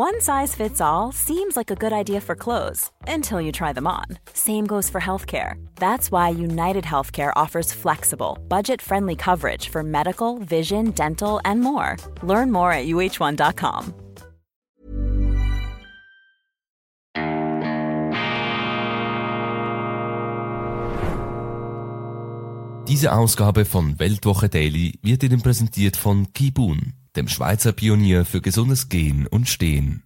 One size fits all seems like a good idea for clothes until you try them on. Same goes for healthcare. That's why United Healthcare offers flexible, budget friendly coverage for medical, vision, dental, and more. Learn more at uh1.com. Diese Ausgabe von Weltwoche Daily wird Ihnen präsentiert von Kibun, dem Schweizer Pionier für gesundes Gehen und Stehen.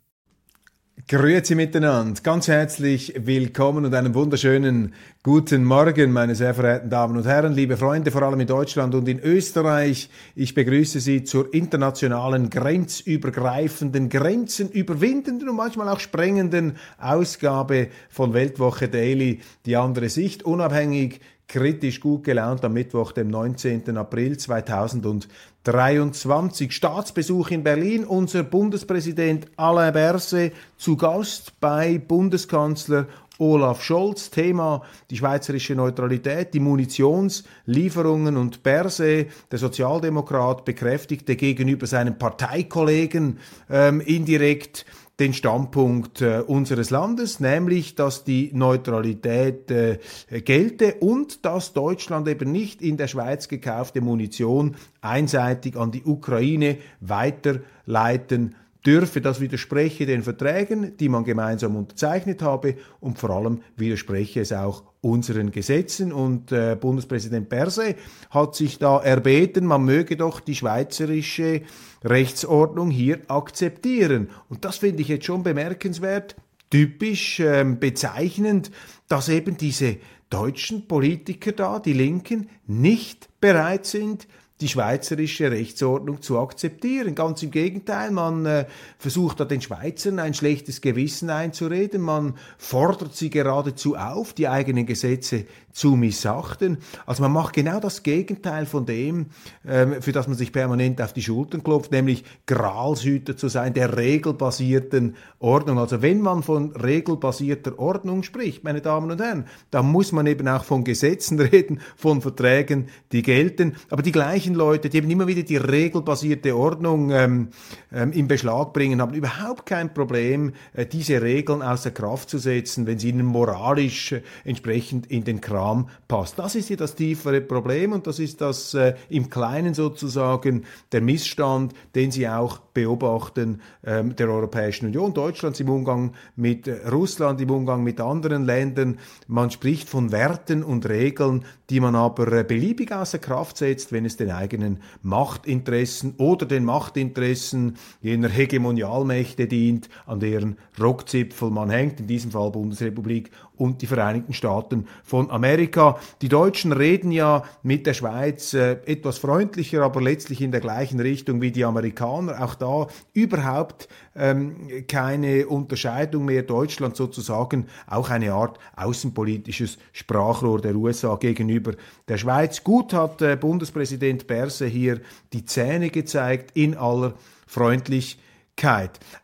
Grüezi miteinander, ganz herzlich willkommen und einen wunderschönen guten Morgen, meine sehr verehrten Damen und Herren, liebe Freunde, vor allem in Deutschland und in Österreich. Ich begrüße Sie zur internationalen, grenzübergreifenden, grenzenüberwindenden und manchmal auch sprengenden Ausgabe von Weltwoche Daily, die andere Sicht, unabhängig kritisch gut gelaunt am Mittwoch, dem 19. April 2023. Staatsbesuch in Berlin. Unser Bundespräsident Alain Berset zu Gast bei Bundeskanzler Olaf Scholz. Thema die schweizerische Neutralität, die Munitionslieferungen und Berse, der Sozialdemokrat, bekräftigte gegenüber seinen Parteikollegen ähm, indirekt den Standpunkt äh, unseres Landes, nämlich dass die Neutralität äh, gelte und dass Deutschland eben nicht in der Schweiz gekaufte Munition einseitig an die Ukraine weiterleiten dürfe. Das widerspreche den Verträgen, die man gemeinsam unterzeichnet habe und vor allem widerspreche es auch unseren Gesetzen. Und äh, Bundespräsident Berse hat sich da erbeten, man möge doch die schweizerische Rechtsordnung hier akzeptieren. Und das finde ich jetzt schon bemerkenswert, typisch ähm, bezeichnend, dass eben diese deutschen Politiker da, die Linken, nicht bereit sind, die schweizerische Rechtsordnung zu akzeptieren. Ganz im Gegenteil, man äh, versucht da den Schweizern ein schlechtes Gewissen einzureden, man fordert sie geradezu auf, die eigenen Gesetze zu missachten. Also man macht genau das Gegenteil von dem, ähm, für das man sich permanent auf die Schultern klopft, nämlich Gralshüter zu sein, der regelbasierten Ordnung. Also wenn man von regelbasierter Ordnung spricht, meine Damen und Herren, dann muss man eben auch von Gesetzen reden, von Verträgen, die gelten. Aber die gleichen Leute, die eben immer wieder die regelbasierte Ordnung ähm, ähm, in Beschlag bringen, haben überhaupt kein Problem, äh, diese Regeln außer Kraft zu setzen, wenn sie ihnen moralisch äh, entsprechend in den Kram passt. Das ist hier das tiefere Problem und das ist das äh, im Kleinen sozusagen der Missstand, den Sie auch beobachten ähm, der Europäischen Union, Deutschlands im Umgang mit Russland, im Umgang mit anderen Ländern. Man spricht von Werten und Regeln, die man aber äh, beliebig außer Kraft setzt, wenn es den eigenen Machtinteressen oder den Machtinteressen jener Hegemonialmächte dient, an deren Rockzipfel man hängt, in diesem Fall Bundesrepublik und die Vereinigten Staaten von Amerika. Die Deutschen reden ja mit der Schweiz äh, etwas freundlicher, aber letztlich in der gleichen Richtung wie die Amerikaner. Auch da überhaupt ähm, keine Unterscheidung mehr. Deutschland sozusagen auch eine Art außenpolitisches Sprachrohr der USA gegenüber der Schweiz. Gut hat äh, Bundespräsident Berse hier die Zähne gezeigt in aller Freundlichkeit.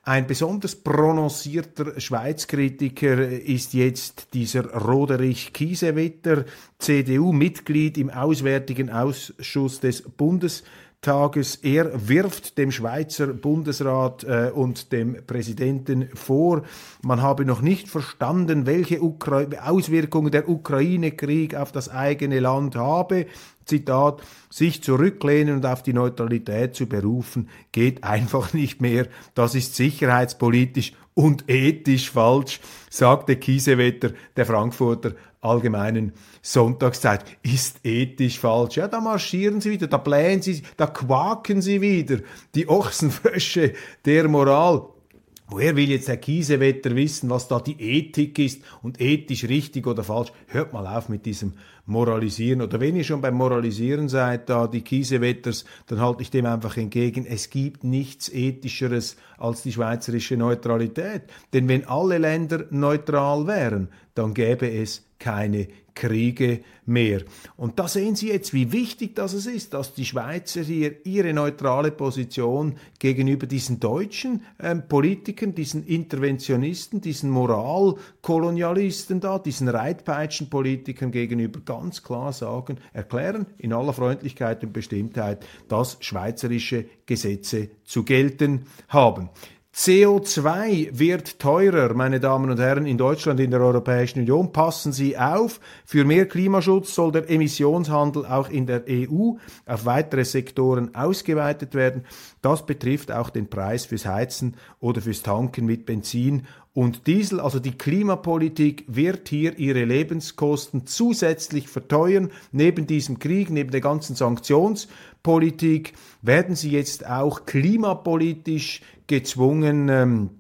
Ein besonders prononcierter Schweizkritiker ist jetzt dieser Roderich Kiesewetter, CDU-Mitglied im Auswärtigen Ausschuss des Bundes. Tages. Er wirft dem Schweizer Bundesrat äh, und dem Präsidenten vor, man habe noch nicht verstanden, welche Ukra Auswirkungen der Ukraine-Krieg auf das eigene Land habe. Zitat, sich zurücklehnen und auf die Neutralität zu berufen, geht einfach nicht mehr. Das ist sicherheitspolitisch und ethisch falsch, sagte Kiesewetter, der Frankfurter Allgemeinen Sonntagszeit. Ist ethisch falsch. Ja, da marschieren sie wieder, da blähen sie, da quaken sie wieder. Die Ochsenfrösche der Moral. Woher will jetzt Herr Kiesewetter wissen, was da die Ethik ist und ethisch richtig oder falsch? Hört mal auf mit diesem Moralisieren. Oder wenn ihr schon beim Moralisieren seid, da die Kiesewetters, dann halte ich dem einfach entgegen. Es gibt nichts Ethischeres als die schweizerische Neutralität. Denn wenn alle Länder neutral wären, dann gäbe es keine Kriege mehr. Und da sehen Sie jetzt, wie wichtig das ist, dass die Schweizer hier ihre neutrale Position gegenüber diesen deutschen ähm, Politikern, diesen Interventionisten, diesen Moralkolonialisten da, diesen Reitpeitschenpolitikern gegenüber ganz klar sagen, erklären in aller Freundlichkeit und Bestimmtheit, dass schweizerische Gesetze zu gelten haben. CO2 wird teurer, meine Damen und Herren, in Deutschland, in der Europäischen Union. Passen Sie auf, für mehr Klimaschutz soll der Emissionshandel auch in der EU auf weitere Sektoren ausgeweitet werden. Das betrifft auch den Preis fürs Heizen oder fürs Tanken mit Benzin und Diesel. Also die Klimapolitik wird hier ihre Lebenskosten zusätzlich verteuern. Neben diesem Krieg, neben der ganzen Sanktionspolitik werden sie jetzt auch klimapolitisch gezwungen, ähm,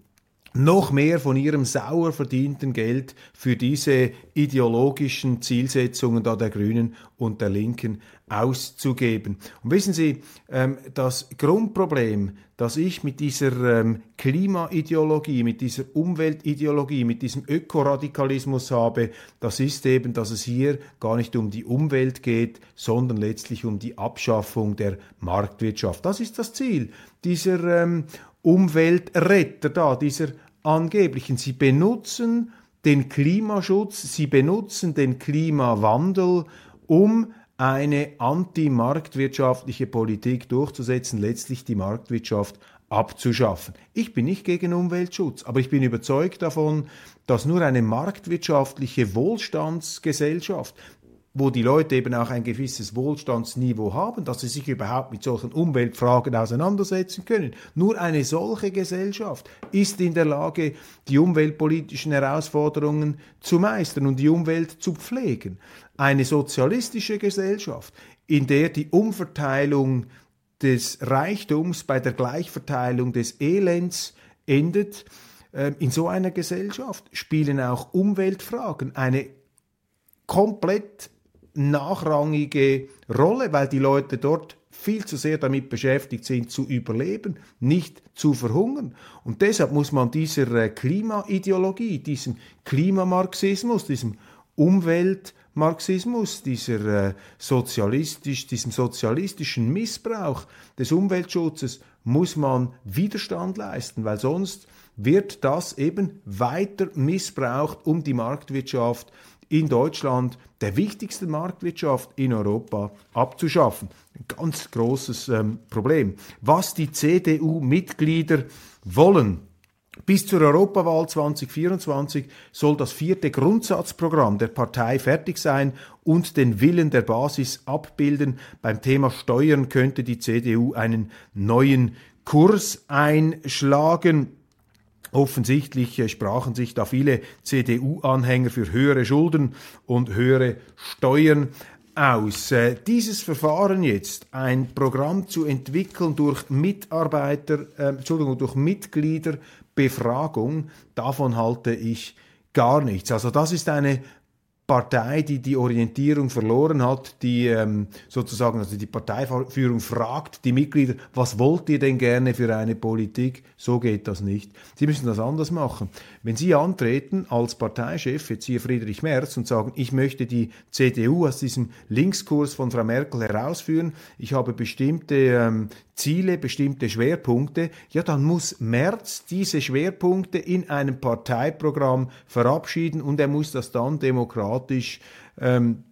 noch mehr von ihrem sauer verdienten Geld für diese ideologischen Zielsetzungen da der Grünen und der Linken auszugeben. Und wissen Sie, ähm, das Grundproblem, das ich mit dieser ähm, Klimaideologie, mit dieser Umweltideologie, mit diesem Ökoradikalismus habe, das ist eben, dass es hier gar nicht um die Umwelt geht, sondern letztlich um die Abschaffung der Marktwirtschaft. Das ist das Ziel dieser Umweltretter da, dieser angeblichen. Sie benutzen den Klimaschutz, sie benutzen den Klimawandel, um eine antimarktwirtschaftliche Politik durchzusetzen, letztlich die Marktwirtschaft abzuschaffen. Ich bin nicht gegen Umweltschutz, aber ich bin überzeugt davon, dass nur eine marktwirtschaftliche Wohlstandsgesellschaft wo die Leute eben auch ein gewisses Wohlstandsniveau haben, dass sie sich überhaupt mit solchen Umweltfragen auseinandersetzen können. Nur eine solche Gesellschaft ist in der Lage, die umweltpolitischen Herausforderungen zu meistern und die Umwelt zu pflegen. Eine sozialistische Gesellschaft, in der die Umverteilung des Reichtums bei der Gleichverteilung des Elends endet, ähm, in so einer Gesellschaft spielen auch Umweltfragen eine komplett nachrangige Rolle, weil die Leute dort viel zu sehr damit beschäftigt sind, zu überleben, nicht zu verhungern. Und deshalb muss man dieser äh, Klimaideologie, diesem Klimamarxismus, diesem Umweltmarxismus, dieser äh, sozialistisch, diesem sozialistischen Missbrauch des Umweltschutzes muss man Widerstand leisten, weil sonst wird das eben weiter missbraucht, um die Marktwirtschaft in Deutschland, der wichtigsten Marktwirtschaft in Europa, abzuschaffen. Ein ganz großes ähm, Problem. Was die CDU-Mitglieder wollen, bis zur Europawahl 2024 soll das vierte Grundsatzprogramm der Partei fertig sein und den Willen der Basis abbilden. Beim Thema Steuern könnte die CDU einen neuen Kurs einschlagen. Offensichtlich äh, sprachen sich da viele CDU-Anhänger für höhere Schulden und höhere Steuern aus. Äh, dieses Verfahren jetzt, ein Programm zu entwickeln durch Mitarbeiter, äh, Entschuldigung, durch Mitgliederbefragung, davon halte ich gar nichts. Also das ist eine Partei, die die Orientierung verloren hat, die ähm, sozusagen, also die Parteiführung fragt die Mitglieder, was wollt ihr denn gerne für eine Politik? So geht das nicht. Sie müssen das anders machen. Wenn Sie antreten als Parteichef, jetzt hier Friedrich Merz, und sagen, ich möchte die CDU aus diesem Linkskurs von Frau Merkel herausführen, ich habe bestimmte ähm, Ziele, bestimmte Schwerpunkte, ja, dann muss Merz diese Schwerpunkte in einem Parteiprogramm verabschieden und er muss das dann demokratisch ähm,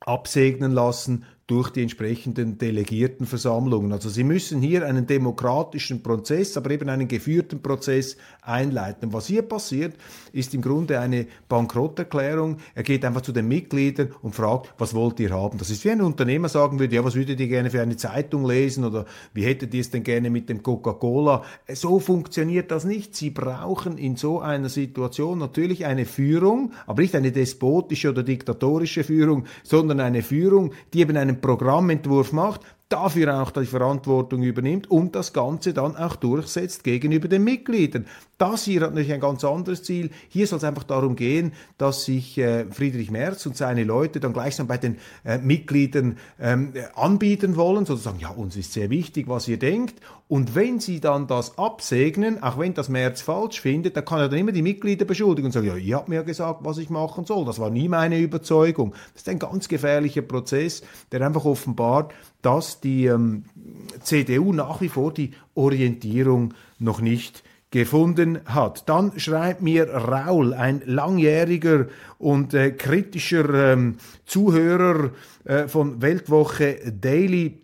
absegnen lassen durch die entsprechenden Delegiertenversammlungen. Also Sie müssen hier einen demokratischen Prozess, aber eben einen geführten Prozess einleiten. Was hier passiert, ist im Grunde eine Bankrotterklärung. Er geht einfach zu den Mitgliedern und fragt, was wollt ihr haben? Das ist wie ein Unternehmer sagen würde, ja, was würdet ihr gerne für eine Zeitung lesen oder wie hättet ihr es denn gerne mit dem Coca-Cola? So funktioniert das nicht. Sie brauchen in so einer Situation natürlich eine Führung, aber nicht eine despotische oder diktatorische Führung, sondern eine Führung, die eben einen Programmentwurf macht, dafür auch die Verantwortung übernimmt und das Ganze dann auch durchsetzt gegenüber den Mitgliedern. Das hier hat natürlich ein ganz anderes Ziel. Hier soll es einfach darum gehen, dass sich äh, Friedrich Merz und seine Leute dann gleichsam bei den äh, Mitgliedern ähm, anbieten wollen, sozusagen, ja, uns ist sehr wichtig, was ihr denkt. Und wenn sie dann das absegnen, auch wenn das Merz falsch findet, dann kann er dann immer die Mitglieder beschuldigen und sagen, ja, ihr habt mir gesagt, was ich machen soll. Das war nie meine Überzeugung. Das ist ein ganz gefährlicher Prozess, der einfach offenbart, dass die ähm, CDU nach wie vor die Orientierung noch nicht gefunden hat. Dann schreibt mir Raul, ein langjähriger und äh, kritischer ähm, Zuhörer äh, von Weltwoche Daily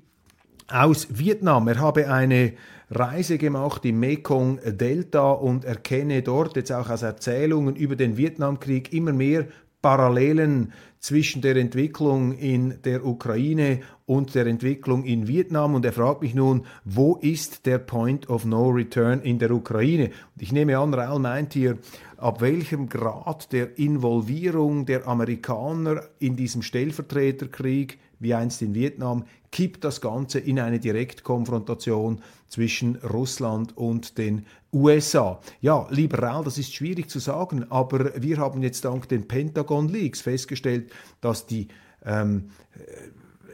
aus Vietnam. Er habe eine Reise gemacht im Mekong Delta und erkenne dort jetzt auch aus Erzählungen über den Vietnamkrieg immer mehr Parallelen zwischen der Entwicklung in der Ukraine und der Entwicklung in Vietnam. Und er fragt mich nun, wo ist der Point of No Return in der Ukraine? Und ich nehme an, Raul meint hier, ab welchem Grad der Involvierung der Amerikaner in diesem Stellvertreterkrieg wie einst in Vietnam, kippt das Ganze in eine Direktkonfrontation zwischen Russland und den USA. Ja, liberal, das ist schwierig zu sagen, aber wir haben jetzt dank den Pentagon Leaks festgestellt, dass die ähm,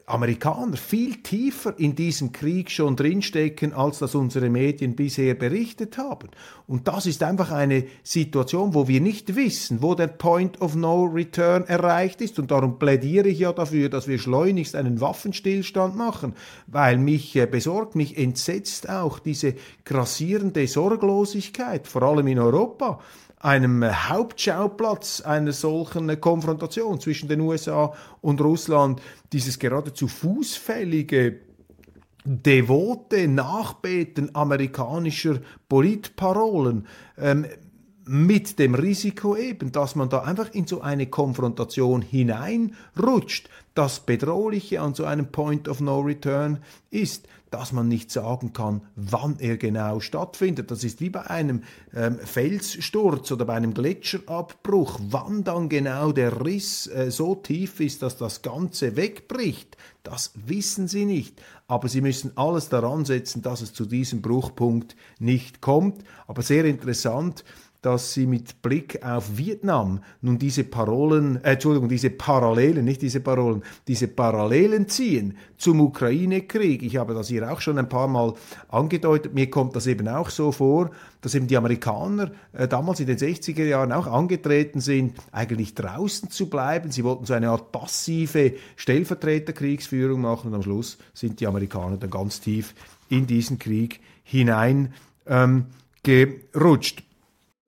Amerikaner viel tiefer in diesem Krieg schon drinstecken, als das unsere Medien bisher berichtet haben. Und das ist einfach eine Situation, wo wir nicht wissen, wo der Point of No Return erreicht ist. Und darum plädiere ich ja dafür, dass wir schleunigst einen Waffenstillstand machen, weil mich äh, besorgt, mich entsetzt auch diese grassierende Sorglosigkeit, vor allem in Europa einem Hauptschauplatz einer solchen Konfrontation zwischen den USA und Russland, dieses geradezu fußfällige devote Nachbeten amerikanischer Politparolen ähm, mit dem Risiko eben, dass man da einfach in so eine Konfrontation hineinrutscht. Das Bedrohliche an so einem Point of No Return ist, dass man nicht sagen kann, wann er genau stattfindet. Das ist wie bei einem ähm, Felssturz oder bei einem Gletscherabbruch, wann dann genau der Riss äh, so tief ist, dass das Ganze wegbricht. Das wissen sie nicht. Aber sie müssen alles daran setzen, dass es zu diesem Bruchpunkt nicht kommt. Aber sehr interessant, dass sie mit Blick auf Vietnam nun diese Parolen, äh, Entschuldigung, diese Parallelen, nicht diese Parolen, diese Parallelen ziehen zum Ukraine-Krieg. Ich habe das hier auch schon ein paar Mal angedeutet. Mir kommt das eben auch so vor, dass eben die Amerikaner äh, damals in den 60er Jahren auch angetreten sind, eigentlich draußen zu bleiben. Sie wollten so eine Art passive Stellvertreterkriegsführung machen und am Schluss sind die Amerikaner dann ganz tief in diesen Krieg hinein ähm, gerutscht.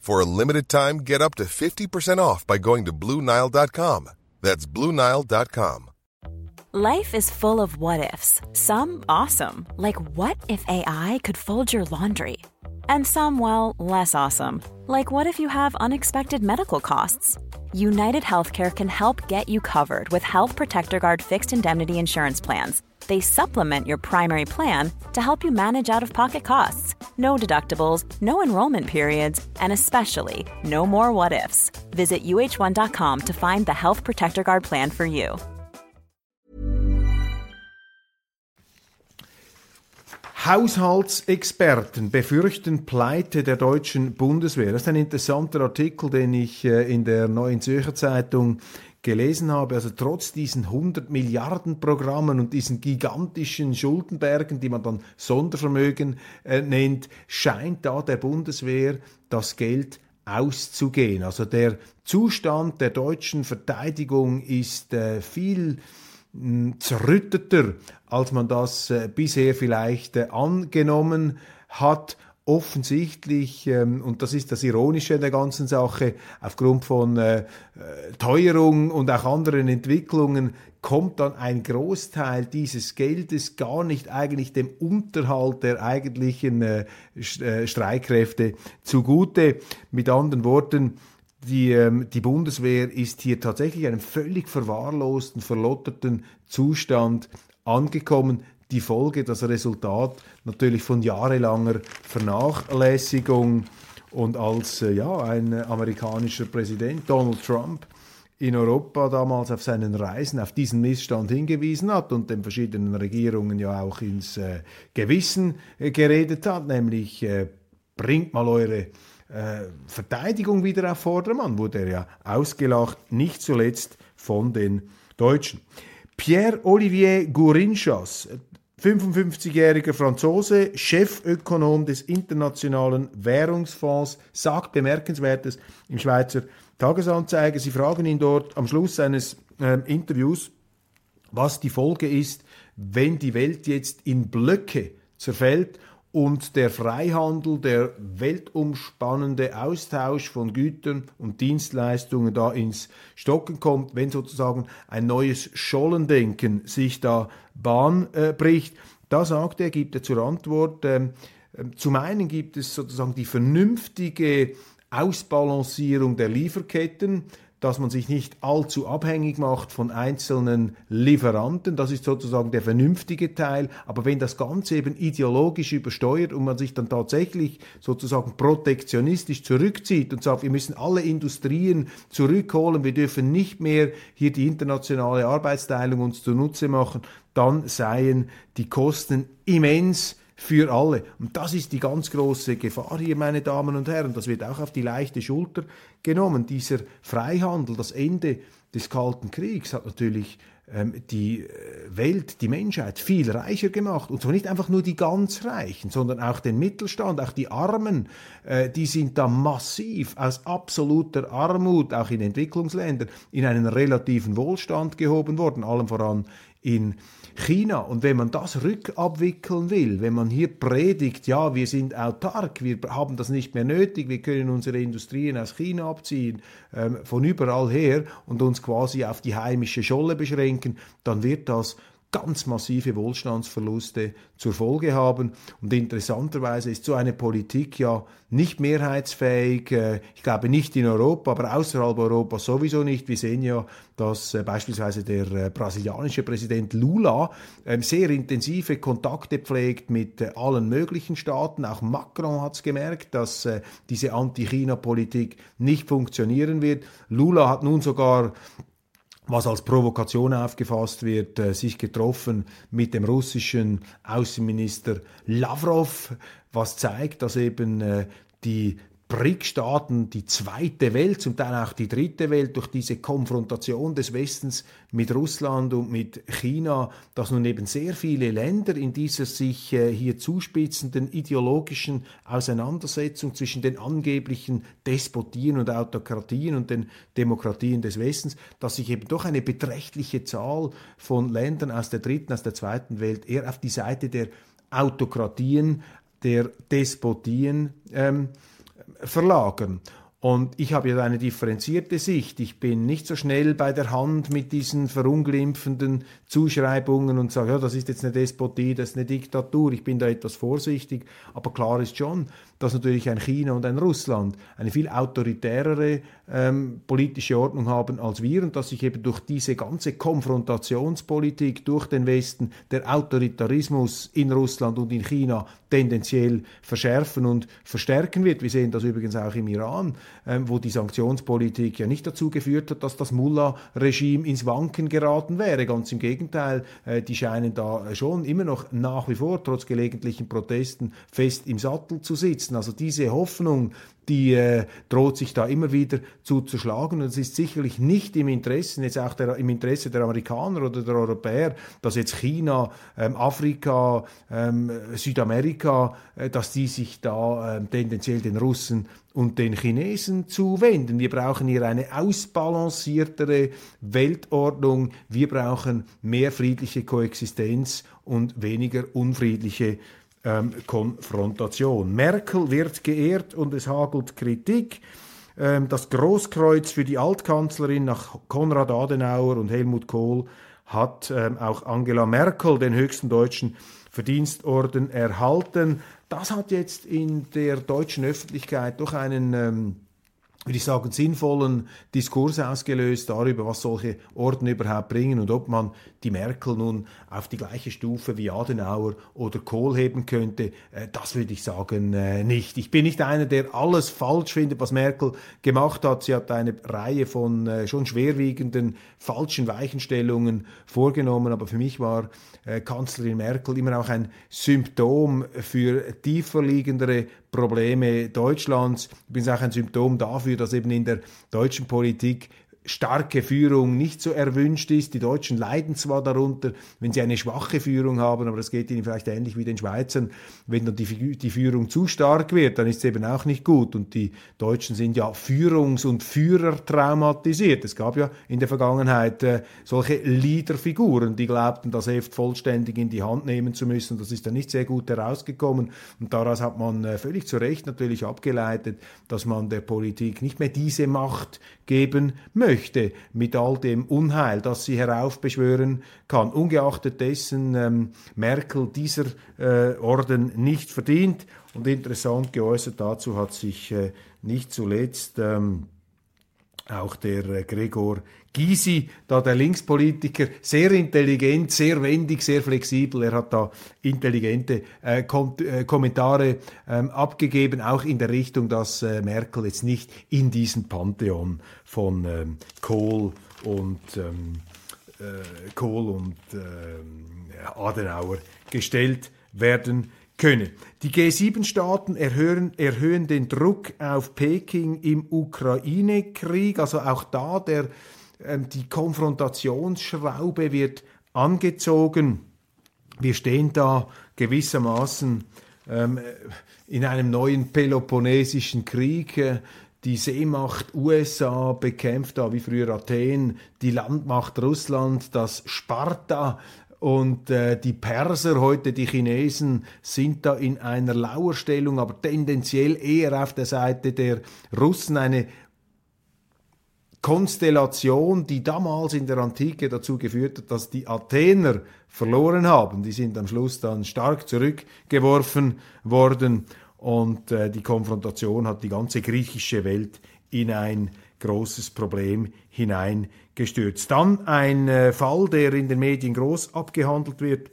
For a limited time, get up to 50% off by going to BlueNile.com. That's BlueNile.com. Life is full of what ifs. Some awesome, like what if AI could fold your laundry? And some, well, less awesome, like what if you have unexpected medical costs? United Healthcare can help get you covered with Health Protector Guard fixed indemnity insurance plans. They supplement your primary plan to help you manage out of pocket costs. No deductibles, no enrollment periods, and especially no more what ifs. Visit uh1.com to find the Health Protector Guard plan for you. Haushaltsexperten befürchten Pleite der deutschen Bundeswehr. Das ist ein interessanter Artikel, den ich äh, in der Neuen Zürcher Zeitung gelesen habe. Also trotz diesen 100 Milliarden Programmen und diesen gigantischen Schuldenbergen, die man dann Sondervermögen äh, nennt, scheint da der Bundeswehr das Geld auszugehen. Also der Zustand der deutschen Verteidigung ist äh, viel zerrütteter, als man das äh, bisher vielleicht äh, angenommen hat. Offensichtlich, ähm, und das ist das Ironische in der ganzen Sache, aufgrund von äh, Teuerung und auch anderen Entwicklungen kommt dann ein Großteil dieses Geldes gar nicht eigentlich dem Unterhalt der eigentlichen äh, Streitkräfte zugute. Mit anderen Worten, die, ähm, die Bundeswehr ist hier tatsächlich in einem völlig verwahrlosten, verlotterten Zustand angekommen. Die Folge, das Resultat natürlich von jahrelanger Vernachlässigung. Und als äh, ja, ein amerikanischer Präsident, Donald Trump, in Europa damals auf seinen Reisen auf diesen Missstand hingewiesen hat und den verschiedenen Regierungen ja auch ins äh, Gewissen äh, geredet hat, nämlich äh, bringt mal eure äh, Verteidigung wieder auf Vordermann, wurde er ja ausgelacht, nicht zuletzt von den Deutschen. Pierre-Olivier Gourinchas, 55-jähriger Franzose, Chefökonom des Internationalen Währungsfonds, sagt bemerkenswertes im Schweizer Tagesanzeiger. Sie fragen ihn dort am Schluss seines äh, Interviews, was die Folge ist, wenn die Welt jetzt in Blöcke zerfällt und der Freihandel, der weltumspannende Austausch von Gütern und Dienstleistungen da ins Stocken kommt, wenn sozusagen ein neues Schollendenken sich da Bahn äh, bricht. Da sagt er, gibt er zur Antwort, äh, zum einen gibt es sozusagen die vernünftige Ausbalancierung der Lieferketten, dass man sich nicht allzu abhängig macht von einzelnen Lieferanten. Das ist sozusagen der vernünftige Teil. Aber wenn das Ganze eben ideologisch übersteuert und man sich dann tatsächlich sozusagen protektionistisch zurückzieht und sagt, wir müssen alle Industrien zurückholen, wir dürfen nicht mehr hier die internationale Arbeitsteilung uns zunutze machen, dann seien die Kosten immens für alle. Und das ist die ganz große Gefahr hier, meine Damen und Herren. Das wird auch auf die leichte Schulter genommen. Dieser Freihandel, das Ende des Kalten Kriegs hat natürlich ähm, die äh, Welt, die Menschheit viel reicher gemacht. Und zwar nicht einfach nur die ganz Reichen, sondern auch den Mittelstand, auch die Armen, äh, die sind da massiv aus absoluter Armut, auch in Entwicklungsländern, in einen relativen Wohlstand gehoben worden, allem voran in China. Und wenn man das rückabwickeln will, wenn man hier predigt, ja, wir sind autark, wir haben das nicht mehr nötig, wir können unsere Industrien aus China abziehen, ähm, von überall her und uns quasi auf die heimische Scholle beschränken, dann wird das ganz massive Wohlstandsverluste zur Folge haben. Und interessanterweise ist so eine Politik ja nicht mehrheitsfähig. Äh, ich glaube nicht in Europa, aber außerhalb Europas sowieso nicht. Wir sehen ja, dass äh, beispielsweise der äh, brasilianische Präsident Lula ähm, sehr intensive Kontakte pflegt mit allen möglichen Staaten. Auch Macron hat es gemerkt, dass diese Anti-China-Politik nicht funktionieren wird. Lula hat nun sogar was als Provokation aufgefasst wird, äh, sich getroffen mit dem russischen Außenminister Lavrov, was zeigt, dass eben äh, die BRIC-Staaten die zweite Welt, zum Teil auch die dritte Welt, durch diese Konfrontation des Westens mit Russland und mit China, dass nun eben sehr viele Länder in dieser sich äh, hier zuspitzenden ideologischen Auseinandersetzung zwischen den angeblichen Despotien und Autokratien und den Demokratien des Westens, dass sich eben doch eine beträchtliche Zahl von Ländern aus der dritten, aus der zweiten Welt eher auf die Seite der Autokratien, der Despotien ähm, verlagern. Und ich habe ja eine differenzierte Sicht. Ich bin nicht so schnell bei der Hand mit diesen verunglimpfenden Zuschreibungen und sage, ja, das ist jetzt eine Despotie, das ist eine Diktatur. Ich bin da etwas vorsichtig. Aber klar ist schon, dass natürlich ein China und ein Russland eine viel autoritärere ähm, politische Ordnung haben als wir und dass sich eben durch diese ganze Konfrontationspolitik durch den Westen der Autoritarismus in Russland und in China tendenziell verschärfen und verstärken wird. Wir sehen das übrigens auch im Iran, wo die Sanktionspolitik ja nicht dazu geführt hat, dass das Mullah-Regime ins Wanken geraten wäre. Ganz im Gegenteil, äh, die scheinen da schon immer noch nach wie vor, trotz gelegentlichen Protesten, fest im Sattel zu sitzen. Also diese Hoffnung, die äh, droht sich da immer wieder zu zerschlagen. Und es ist sicherlich nicht im Interesse, jetzt auch der, im Interesse der Amerikaner oder der Europäer, dass jetzt China, ähm, Afrika, ähm, Südamerika, äh, dass die sich da äh, tendenziell den Russen und den Chinesen zuwenden. Wir brauchen hier eine ausbalanciertere Weltordnung. Wir brauchen mehr friedliche Koexistenz und weniger unfriedliche ähm, Konfrontation. Merkel wird geehrt und es hagelt Kritik. Ähm, das Großkreuz für die Altkanzlerin nach Konrad Adenauer und Helmut Kohl hat ähm, auch Angela Merkel den höchsten deutschen Verdienstorden erhalten. Das hat jetzt in der deutschen Öffentlichkeit doch einen ähm, würde ich sagen, sinnvollen Diskurs ausgelöst darüber, was solche Orden überhaupt bringen und ob man die Merkel nun auf die gleiche Stufe wie Adenauer oder Kohl heben könnte. Äh, das würde ich sagen äh, nicht. Ich bin nicht einer, der alles falsch findet, was Merkel gemacht hat. Sie hat eine Reihe von äh, schon schwerwiegenden falschen Weichenstellungen vorgenommen, aber für mich war Kanzlerin Merkel immer auch ein Symptom für tiefer liegendere Probleme Deutschlands. Ich bin auch ein Symptom dafür, dass eben in der deutschen Politik starke Führung nicht so erwünscht ist. Die Deutschen leiden zwar darunter, wenn sie eine schwache Führung haben, aber das geht ihnen vielleicht ähnlich wie den Schweizern. Wenn dann die, die Führung zu stark wird, dann ist es eben auch nicht gut. Und die Deutschen sind ja Führungs- und Führer traumatisiert. Es gab ja in der Vergangenheit äh, solche Leaderfiguren, die glaubten, das Heft vollständig in die Hand nehmen zu müssen. Das ist dann nicht sehr gut herausgekommen. Und daraus hat man äh, völlig zu Recht natürlich abgeleitet, dass man der Politik nicht mehr diese Macht geben möchte mit all dem Unheil, das sie heraufbeschwören kann. Ungeachtet dessen ähm, Merkel dieser äh, Orden nicht verdient. Und interessant geäußert dazu hat sich äh, nicht zuletzt ähm, auch der äh, Gregor Gysi, da der Linkspolitiker, sehr intelligent, sehr wendig, sehr flexibel. Er hat da intelligente äh, Kom äh, Kommentare ähm, abgegeben, auch in der Richtung, dass äh, Merkel jetzt nicht in diesen Pantheon von ähm, Kohl und ähm, äh, Kohl und äh, Adenauer gestellt werden könne. Die G7-Staaten erhöhen, erhöhen den Druck auf Peking im Ukraine-Krieg, also auch da der, ähm, die Konfrontationsschraube wird angezogen. Wir stehen da gewissermaßen ähm, in einem neuen Peloponnesischen Krieg. Äh, die Seemacht USA bekämpft da wie früher Athen die Landmacht Russland, das Sparta und äh, die Perser, heute die Chinesen, sind da in einer Lauerstellung, aber tendenziell eher auf der Seite der Russen. Eine Konstellation, die damals in der Antike dazu geführt hat, dass die Athener verloren haben. Die sind am Schluss dann stark zurückgeworfen worden und äh, die Konfrontation hat die ganze griechische Welt in ein großes Problem hineingestürzt. Dann ein äh, Fall, der in den Medien groß abgehandelt wird.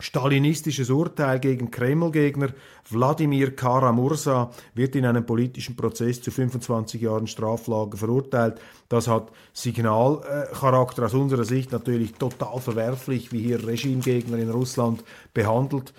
Stalinistisches Urteil gegen Kreml-Gegner Wladimir Karamursa wird in einem politischen Prozess zu 25 Jahren Straflage verurteilt. Das hat Signalcharakter aus unserer Sicht natürlich total verwerflich, wie hier Regimegegner in Russland behandelt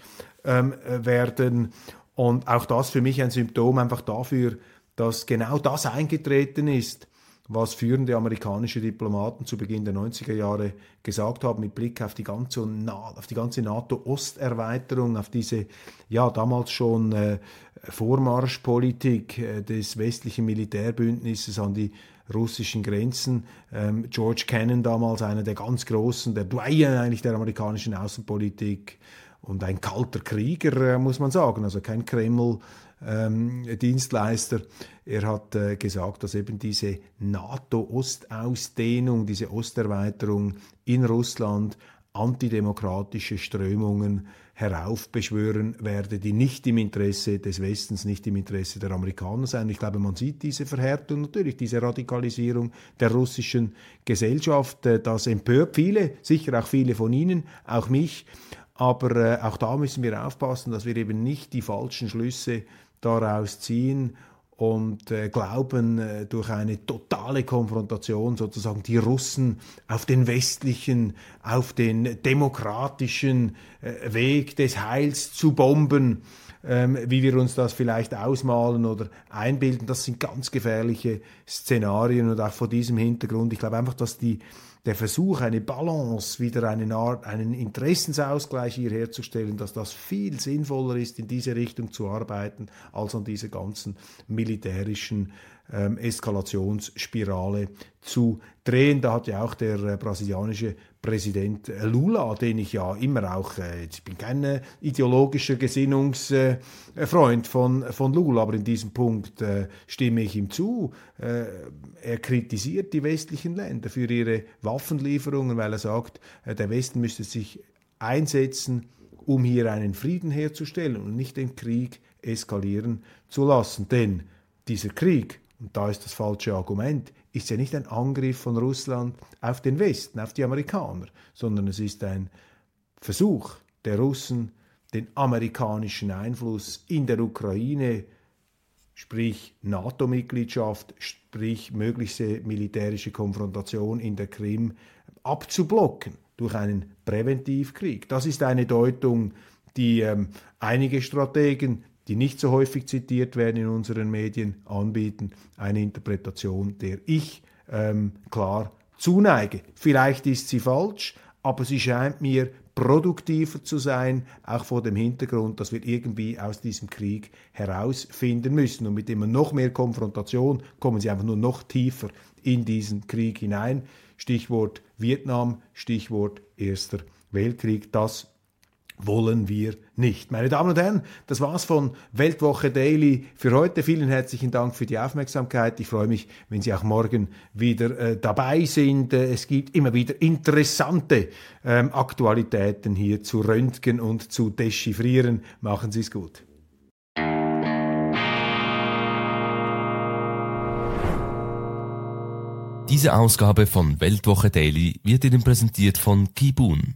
ähm, werden. Und auch das für mich ein Symptom einfach dafür, dass genau das eingetreten ist, was führende amerikanische Diplomaten zu Beginn der 90er Jahre gesagt haben mit Blick auf die ganze, auf die ganze NATO-Osterweiterung, auf diese ja damals schon äh, Vormarschpolitik äh, des westlichen Militärbündnisses an die russischen Grenzen. Ähm, George Kennan damals einer der ganz großen, der Doyen eigentlich der amerikanischen Außenpolitik und ein kalter Krieger, äh, muss man sagen, also kein Kreml ähm, Dienstleister. Er hat äh, gesagt, dass eben diese NATO-Ostausdehnung, diese Osterweiterung in Russland antidemokratische Strömungen heraufbeschwören werde, die nicht im Interesse des Westens, nicht im Interesse der Amerikaner sein. Ich glaube, man sieht diese Verhärtung natürlich, diese Radikalisierung der russischen Gesellschaft. Äh, das empört viele, sicher auch viele von Ihnen, auch mich. Aber äh, auch da müssen wir aufpassen, dass wir eben nicht die falschen Schlüsse daraus ziehen und äh, glauben, äh, durch eine totale Konfrontation sozusagen die Russen auf den westlichen, auf den demokratischen äh, Weg des Heils zu bomben, ähm, wie wir uns das vielleicht ausmalen oder einbilden. Das sind ganz gefährliche Szenarien und auch vor diesem Hintergrund. Ich glaube einfach, dass die der Versuch, eine Balance, wieder eine Art, einen Interessensausgleich hier herzustellen, dass das viel sinnvoller ist, in diese Richtung zu arbeiten, als an dieser ganzen militärischen ähm, Eskalationsspirale zu drehen. Da hat ja auch der äh, brasilianische Präsident Lula, den ich ja immer auch, äh, ich bin kein äh, ideologischer Gesinnungsfreund äh, von, von Lula, aber in diesem Punkt äh, stimme ich ihm zu. Äh, er kritisiert die westlichen Länder für ihre Waffenlieferungen, weil er sagt, der Westen müsste sich einsetzen, um hier einen Frieden herzustellen und nicht den Krieg eskalieren zu lassen. Denn dieser Krieg und da ist das falsche Argument, ist ja nicht ein Angriff von Russland auf den Westen, auf die Amerikaner, sondern es ist ein Versuch der Russen, den amerikanischen Einfluss in der Ukraine, sprich NATO-Mitgliedschaft, sprich mögliche militärische Konfrontation in der Krim, abzublocken durch einen Präventivkrieg. Das ist eine Deutung, die ähm, einige Strategen die nicht so häufig zitiert werden in unseren Medien, anbieten. Eine Interpretation, der ich ähm, klar zuneige. Vielleicht ist sie falsch, aber sie scheint mir produktiver zu sein, auch vor dem Hintergrund, dass wir irgendwie aus diesem Krieg herausfinden müssen. Und mit immer noch mehr Konfrontation kommen sie einfach nur noch tiefer in diesen Krieg hinein. Stichwort Vietnam, Stichwort Erster Weltkrieg. Das wollen wir nicht. Meine Damen und Herren, das war's von Weltwoche Daily für heute. Vielen herzlichen Dank für die Aufmerksamkeit. Ich freue mich, wenn Sie auch morgen wieder äh, dabei sind. Äh, es gibt immer wieder interessante ähm, Aktualitäten hier zu röntgen und zu dechiffrieren. Machen Sie es gut. Diese Ausgabe von Weltwoche Daily wird Ihnen präsentiert von Kibun